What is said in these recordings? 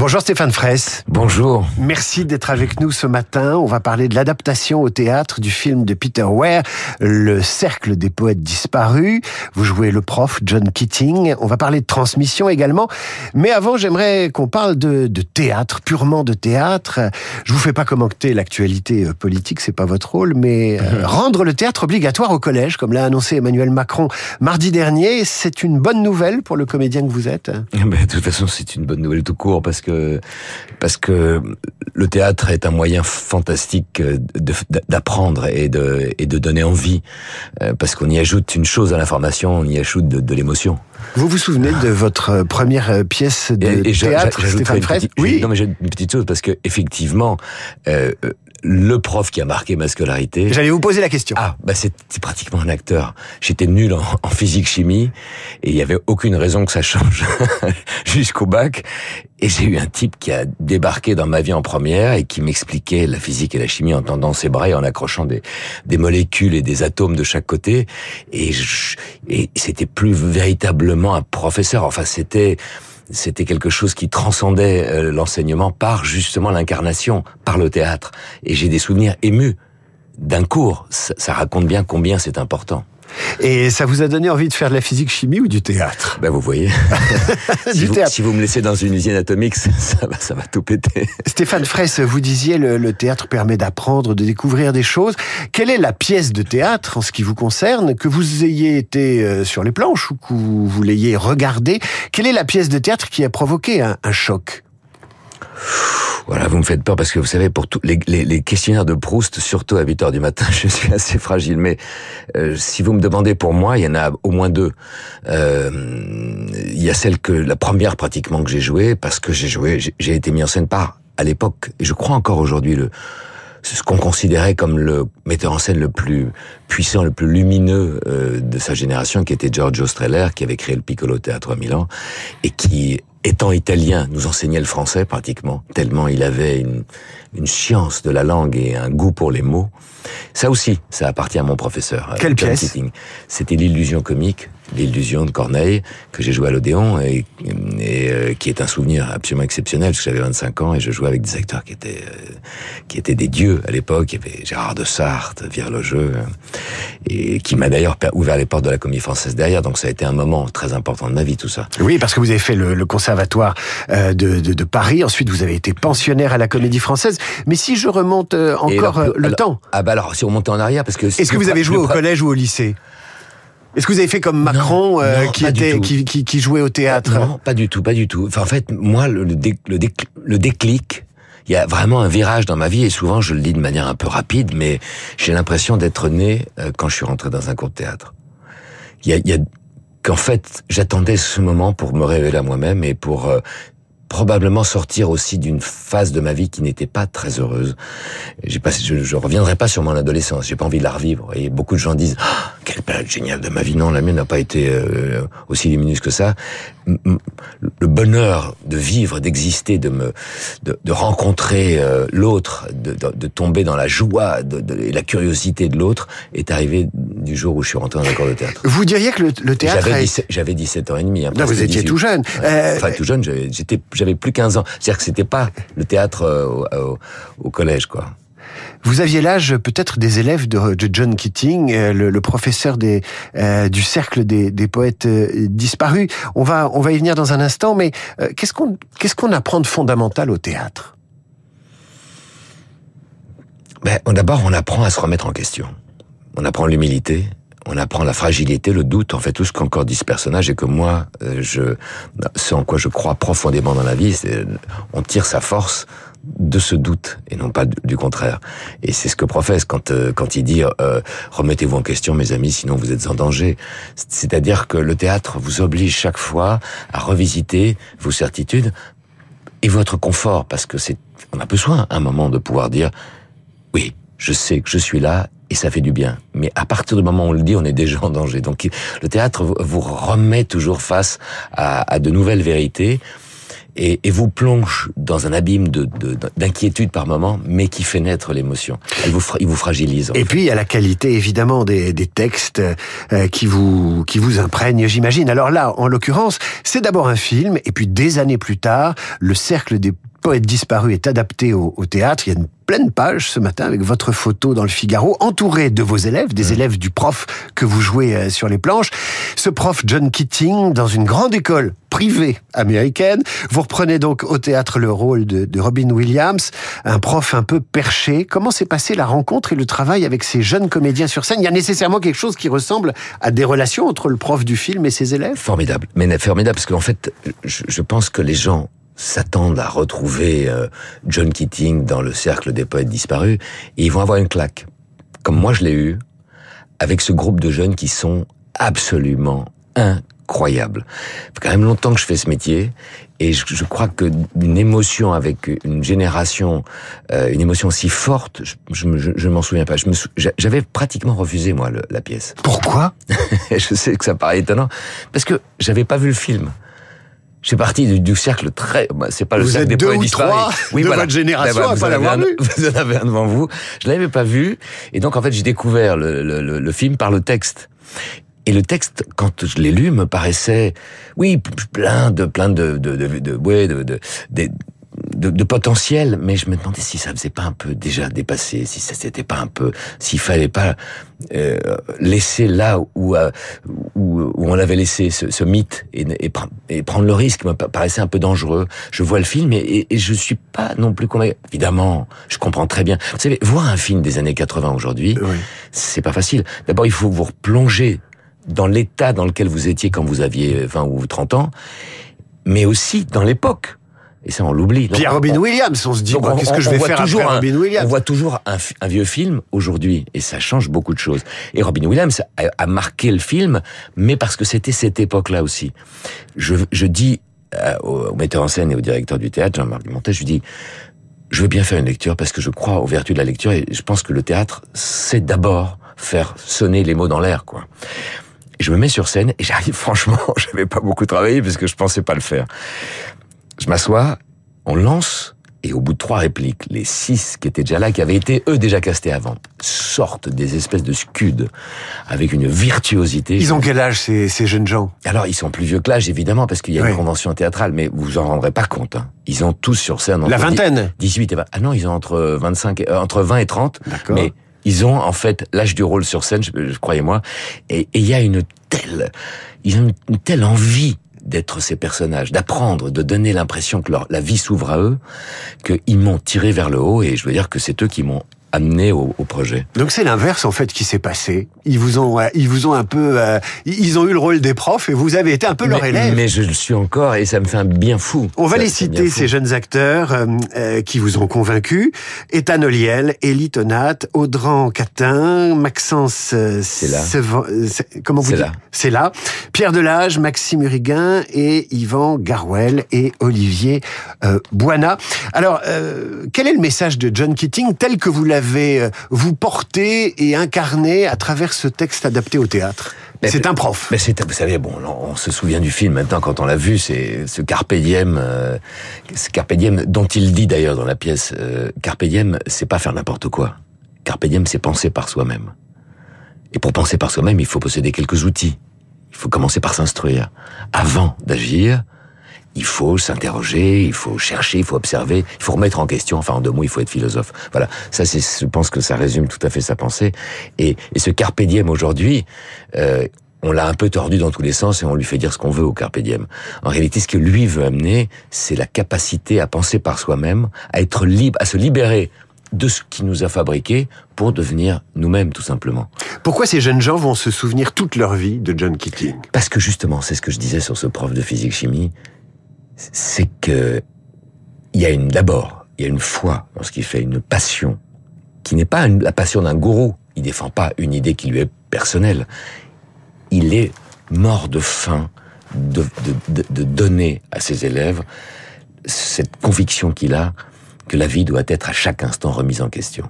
Bonjour Stéphane Fraisse. Bonjour. Merci d'être avec nous ce matin. On va parler de l'adaptation au théâtre du film de Peter Ware, Le Cercle des poètes disparus. Vous jouez le prof John Keating. On va parler de transmission également. Mais avant, j'aimerais qu'on parle de, de, théâtre, purement de théâtre. Je vous fais pas commenter l'actualité euh, politique, c'est pas votre rôle, mais euh, rendre le théâtre obligatoire au collège, comme l'a annoncé Emmanuel Macron mardi dernier, c'est une bonne nouvelle pour le comédien que vous êtes. Ben, de toute façon, c'est une bonne nouvelle tout court parce que parce que le théâtre est un moyen fantastique d'apprendre et de et de donner envie euh, parce qu'on y ajoute une chose à l'information, on y ajoute de, de l'émotion. Vous vous souvenez de votre première pièce de et, et théâtre, Stéphane Fraisse? Oui. Non, mais j'ai une petite chose parce que effectivement, euh, le prof qui a marqué ma scolarité. J'allais vous poser la question. Ah, bah c'est pratiquement un acteur. J'étais nul en, en physique-chimie et il y avait aucune raison que ça change jusqu'au bac. Et j'ai eu un type qui a débarqué dans ma vie en première et qui m'expliquait la physique et la chimie en tendant ses bras et en accrochant des, des molécules et des atomes de chaque côté. Et, et c'était plus véritablement un professeur. Enfin, c'était c'était quelque chose qui transcendait euh, l'enseignement par justement l'incarnation, par le théâtre. Et j'ai des souvenirs émus d'un cours. Ça, raconte bien combien c'est important. Et ça vous a donné envie de faire de la physique-chimie ou du théâtre? Ben vous voyez, si, vous, si, vous, me laissez dans une usine atomique, ça va, ça va tout péter. Stéphane Fraisse, vous disiez le, le théâtre permet d'apprendre, de découvrir des choses. Quelle est la pièce de théâtre, en ce qui vous concerne, que vous ayez été euh, sur les planches ou que vous l'ayez regardée? Quelle est la pièce de théâtre qui a provoqué un, un choc? Voilà, vous me faites peur parce que vous savez, pour tous les, les, les, questionnaires de Proust, surtout à 8 heures du matin, je suis assez fragile. Mais euh, si vous me demandez pour moi, il y en a au moins deux. Euh, il y a celle que la première pratiquement que j'ai jouée parce que j'ai joué, j'ai été mis en scène par à l'époque et je crois encore aujourd'hui le ce qu'on considérait comme le metteur en scène le plus puissant, le plus lumineux euh, de sa génération, qui était Giorgio Streller, qui avait créé le Piccolo Théâtre à Milan, et qui étant italien, nous enseignait le français pratiquement, tellement il avait une, une science de la langue et un goût pour les mots. Ça aussi, ça appartient à mon professeur. Euh, Quelle pièce? C'était l'illusion comique, l'illusion de Corneille, que j'ai joué à l'Odéon et, et euh, qui est un souvenir absolument exceptionnel, parce que j'avais 25 ans et je jouais avec des acteurs qui étaient, euh, qui étaient des dieux à l'époque. Il y avait Gérard de Sarthe, Virlogeux, et qui m'a d'ailleurs ouvert les portes de la comédie française derrière. Donc ça a été un moment très important de ma vie, tout ça. Oui, parce que vous avez fait le, le conservatoire de, de, de, Paris, ensuite vous avez été pensionnaire à la comédie française. Mais si je remonte encore alors, le alors, temps... Ah bah alors, si on monte en arrière, parce que... Est-ce que vous avez joué au collège ou au lycée? Est-ce que vous avez fait comme Macron non, euh, non, qui était qui, qui, qui, jouait au théâtre Non, pas du tout, pas du tout. Enfin, en fait, moi, le, dé, le, dé, le déclic, il y a vraiment un virage dans ma vie et souvent je le dis de manière un peu rapide, mais j'ai l'impression d'être né euh, quand je suis rentré dans un cours de théâtre. Il y a, il y a qu'en fait, j'attendais ce moment pour me révéler à moi-même et pour euh, probablement sortir aussi d'une phase de ma vie qui n'était pas très heureuse. J'ai pas, je, je reviendrai pas sur mon adolescence. J'ai pas envie de la revivre. Et beaucoup de gens disent oh, quelle période géniale de ma vie. Non, la mienne n'a pas été euh, aussi lumineuse que ça. Le bonheur de vivre, d'exister, de me, de, de rencontrer euh, l'autre, de, de, de, tomber dans la joie de, de, et la curiosité de l'autre, est arrivé du jour où je suis rentré dans un cours de théâtre. Vous diriez que le, le théâtre j'avais 17, j'avais 17 ans et demi. Hein, non, vous étiez 18. tout jeune. Euh... Enfin, tout jeune. J'étais j'avais plus 15 ans. C'est-à-dire que c'était pas le théâtre au, au, au collège, quoi. Vous aviez l'âge peut-être des élèves de, de John Keating, euh, le, le professeur des, euh, du cercle des, des poètes euh, disparus. On va, on va y venir dans un instant, mais euh, qu'est-ce qu'on qu'est-ce qu'on apprend de fondamental au théâtre? Ben, D'abord, on apprend à se remettre en question. On apprend l'humilité, on apprend la fragilité, le doute, en fait tout ce qu'encore dit ce personnage et que moi, je, ce en quoi je crois profondément dans la vie, c'est on tire sa force de ce doute et non pas du contraire. Et c'est ce que professe quand euh, quand il dit euh, remettez-vous en question mes amis sinon vous êtes en danger. C'est-à-dire que le théâtre vous oblige chaque fois à revisiter vos certitudes et votre confort parce que c'est on a besoin à un moment de pouvoir dire oui, je sais que je suis là et ça fait du bien. Mais à partir du moment où on le dit, on est déjà en danger. Donc le théâtre vous remet toujours face à, à de nouvelles vérités et, et vous plonge dans un abîme de, de- d'inquiétude par moment, mais qui fait naître l'émotion. Il vous, fra- il vous fragilise. Et fait. puis il y a la qualité évidemment des, des textes euh, qui vous qui vous imprègnent, j'imagine. Alors là, en l'occurrence, c'est d'abord un film, et puis des années plus tard, le cercle des poètes disparus est adapté au, au théâtre. Il y a une pleine page ce matin avec votre photo dans le Figaro, entouré de vos élèves, des élèves du prof que vous jouez euh, sur les planches. Ce prof John Keating, dans une grande école privée américaine, vous reprenez donc au théâtre le rôle de, de Robin Williams, un prof un peu perché. Comment s'est passée la rencontre et le travail avec ces jeunes comédiens sur scène? Il y a nécessairement quelque chose qui ressemble à des relations entre le prof du film et ses élèves? Formidable, mais formidable parce qu'en fait, je, je pense que les gens s'attendent à retrouver euh, John Keating dans le cercle des poètes disparus et ils vont avoir une claque, comme moi je l'ai eu, avec ce groupe de jeunes qui sont absolument incroyables. Ça fait quand même longtemps que je fais ce métier et je, je crois que une émotion avec une génération, euh, une émotion si forte, je, je, je- m'en souviens pas. J'avais pratiquement refusé moi le- la pièce. Pourquoi? Je sais que ça paraît étonnant, parce que j'avais pas vu le film. Je suis parti du, du cercle très. bah, c'est pas le Vous cercle êtes des deux ou trois de votre génération Ben à vous pas en avez l'avoir un- vu. Vous en avez un devant vous. Je l'avais pas vu, et donc en fait j'ai découvert le, le, le, le film par le texte. Et le texte, quand je l'ai lu, me paraissait, oui, plein de, plein de, de, de, de, ouais, de, de, de, de, de potentiel, mais je me demandais si ça faisait pas un peu déjà dépassé, si ça s'était pas un peu, s'il fallait pas euh, laisser là où, euh, où, où on l'avait laissé ce, ce mythe et, et, pre- et prendre le risque me pa- paraissait un peu dangereux. Je vois le film et, et, et je suis pas non plus convaincu. Évidemment, je comprends très bien. Vous savez, voir un film des années 80 aujourd'hui, Oui. c'est pas facile. D'abord, il faut vous replonger dans l'état dans lequel vous étiez quand vous aviez 20 ou 30 ans, mais aussi dans l'époque. Et ça, on l'oublie. On- Robin on- Williams, on se dit, qu'est-ce que je vais faire toujours après un- Robin Williams On voit toujours un, vieux film aujourd'hui, et ça change beaucoup de choses. Et Robin Williams a, a marqué le film, mais parce que c'était cette époque-là aussi. Je, je dis euh, au, metteur en scène et au directeur du théâtre, Jean-Marc Montet, je lui dis, je veux bien faire une lecture parce que je crois aux vertus de la lecture et je pense que le théâtre, c'est d'abord faire sonner les mots dans l'air, quoi. Et je me mets sur scène et j'arrive, franchement, j'avais pas beaucoup travaillé parce que je pensais pas le faire. Je m'assois, on lance, et au bout de trois répliques, les six qui étaient déjà là, qui avaient été eux déjà castés avant, sortent des espèces de scuds avec une virtuosité. Ils ont quel âge ces, ces jeunes gens? Alors, ils sont plus vieux que l'âge, évidemment, parce qu'il y a Oui. une convention théâtrale, mais vous vous en rendrez pas compte. hein. Ils ont tous sur scène entre La vingtaine? 18 et 20. Ah non, ils ont entre 25, et- euh, entre 20 et 30. D'accord. Mais ils ont en fait l'âge du rôle sur scène, je, je- croyez-moi. Et et il y a une telle, ils ont une, une telle envie d'être ces personnages, d'apprendre, de donner l'impression que leur, la vie s'ouvre à eux, qu'ils m'ont tiré vers le haut. Et je veux dire que c'est eux qui m'ont amené au, au projet. Donc c'est l'inverse en fait qui s'est passé. Ils vous ont, ils vous ont un peu, euh, ils ont eu le rôle des profs et vous avez été un peu leur mais, élève. mais je le suis encore et ça me fait un bien fou. On va Ça- les citer, ces jeunes acteurs euh, euh, qui vous ont convaincu. Ethan Oliel, Élie Tonat, Audran Catin, Maxence... euh, C'est là. Euh, comment vous dites. C'est là. Pierre Delage, Maxime Uriguin et Yvan Garwell et Olivier euh, Boina. Alors, euh, quel est le message de John Keating tel que vous l'avez, euh, vous porté et incarné à travers ce texte adapté au théâtre C'est un prof. Mais c'est, vous savez, bon, on se souvient du film maintenant quand on l'a vu, c'est ce carpe diem, euh, ce carpe diem dont il dit d'ailleurs dans la pièce, euh, carpe diem, c'est pas faire n'importe quoi. Carpe diem, c'est penser par soi-même. Et pour penser par soi-même, il faut posséder quelques outils. Il faut commencer par s'instruire. Avant d'agir, il faut s'interroger, il faut chercher, il faut observer, il faut remettre en question. Enfin, en deux mots, il faut être philosophe. Voilà. Ça, c'est, je pense que ça résume tout à fait sa pensée. Et, et ce carpe diem aujourd'hui, euh, on l'a un peu tordu dans tous les sens et on lui fait dire ce qu'on veut au carpe diem. En réalité, ce que lui veut amener, c'est la capacité à penser par soi-même, à être libre, à se libérer de ce qui nous a fabriqué pour devenir nous-mêmes, tout simplement. Pourquoi ces jeunes gens vont se souvenir toute leur vie de John Keating? Parce que justement, c'est ce que je disais sur ce prof de physique-chimie, c'est que il y a une d'abord, il y a une foi dans ce qu'il fait, une passion qui n'est pas la passion d'un gourou. Il défend pas une idée qui lui est personnelle. Il est mort de faim de, de, de, donner à ses élèves cette conviction qu'il a que la vie doit être à chaque instant remise en question.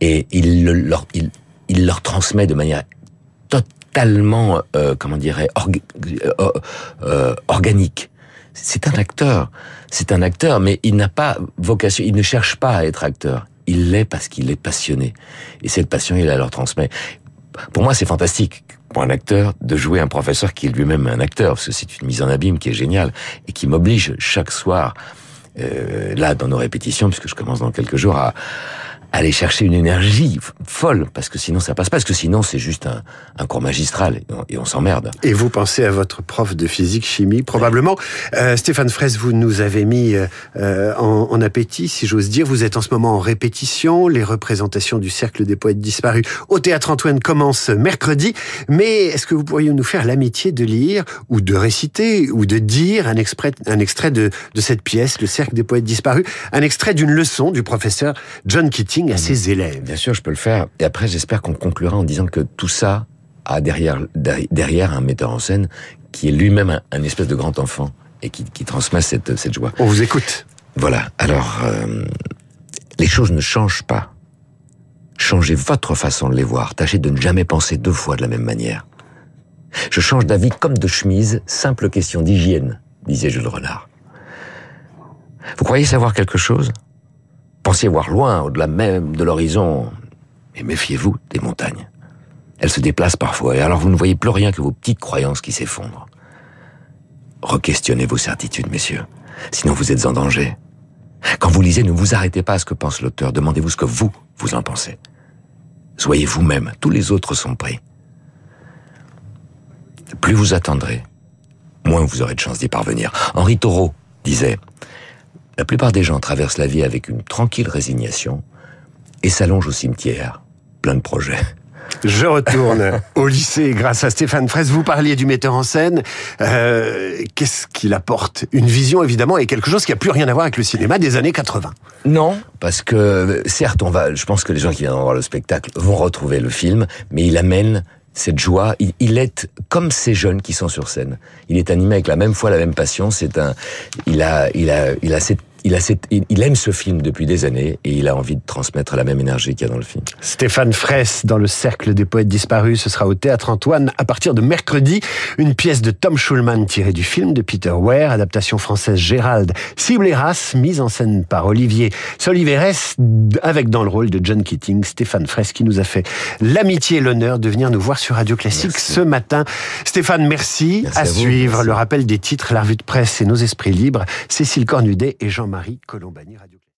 Et il le- leur, il, il leur transmet de manière totalement, euh, comment dirais, orga- euh, euh, organique c'est un acteur. C'est un acteur, mais il n'a pas vocation, il ne cherche pas à être acteur. Il l'est parce qu'il est passionné. Et cette passion, il la leur transmet. Pour moi, c'est fantastique pour un acteur de jouer un professeur qui est lui-même un acteur, parce que c'est une mise en abîme qui est géniale et qui m'oblige chaque soir, euh, là, dans nos répétitions, puisque je commence dans quelques jours, à, aller chercher une énergie folle, parce que sinon ça passe pas, parce que sinon c'est juste un, un, cours magistral et on, s'emmerde. Et vous pensez à votre prof de physique chimie, probablement. Euh, Stéphane Fraisse, vous nous avez mis euh, en, en, appétit, si j'ose dire. Vous êtes en ce moment en répétition. Les représentations du Cercle des poètes disparus au Théâtre Antoine commencent mercredi. Mais est-ce que vous pourriez nous faire l'amitié de lire ou de réciter ou de dire un, extrait, un extrait de, de cette pièce, Le Cercle des poètes disparus, un extrait d'une leçon du professeur John Kitty à ses élèves. Bien sûr, je peux le faire. Et après, j'espère qu'on conclura en disant que tout ça a derrière, derrière un metteur en scène qui est lui-même un, espèce de grand enfant et qui, qui transmet cette, cette joie. On vous écoute. Voilà. Alors, euh, les choses ne changent pas. Changez votre façon de les voir. Tâchez de ne jamais penser deux fois de la même manière. Je change d'avis comme de chemise, simple question d'hygiène, disait Jules Renard. Vous croyez savoir quelque chose? Pensez voir loin, au-delà même de l'horizon. Et méfiez-vous des montagnes. Elles se déplacent parfois, et alors vous ne voyez plus rien que vos petites croyances qui s'effondrent. Requestionnez vos certitudes, messieurs. Sinon vous êtes en danger. Quand vous lisez, ne vous arrêtez pas à ce que pense l'auteur. Demandez-vous ce que vous, vous en pensez. Soyez vous-même. Tous les autres sont pris. Plus vous attendrez, moins vous aurez de chances d'y parvenir. Henri Thoreau disait la plupart des gens traversent la vie avec une tranquille résignation et s'allongent au cimetière, plein de projets. Je retourne au lycée grâce à Stéphane Fraisse. Vous parliez du metteur en scène. Euh, Qu'est-ce qu'il apporte? Une vision, évidemment, et quelque chose qui n'a plus rien à voir avec le cinéma des années 80. Non, parce que certes, on va. Je pense que les gens qui viennent voir le spectacle vont retrouver le film, mais il amène cette joie. Il, il, est comme ces jeunes qui sont sur scène. Il est animé avec la même foi, la même passion. C'est un. Il a, il a, il a cette il, a cette, il aime ce film depuis des années et il a envie de transmettre la même énergie qu'il y a dans le film. Stéphane Fraisse dans le Cercle des poètes disparus, ce sera au Théâtre Antoine à partir de mercredi. Une pièce de Tom Schulman tirée du film de Peter Ware, adaptation française Gérald Cibleras, mise en scène par Olivier Soliveres, avec dans le rôle de John Keating, Stéphane Fraisse qui nous a fait l'amitié et l'honneur de venir nous voir sur Radio Classique ce matin. Stéphane, merci. à, suivre le rappel des titres, la revue de presse et nos esprits libres. Cécile Cornudet et Jean-Marie Colombani. Radio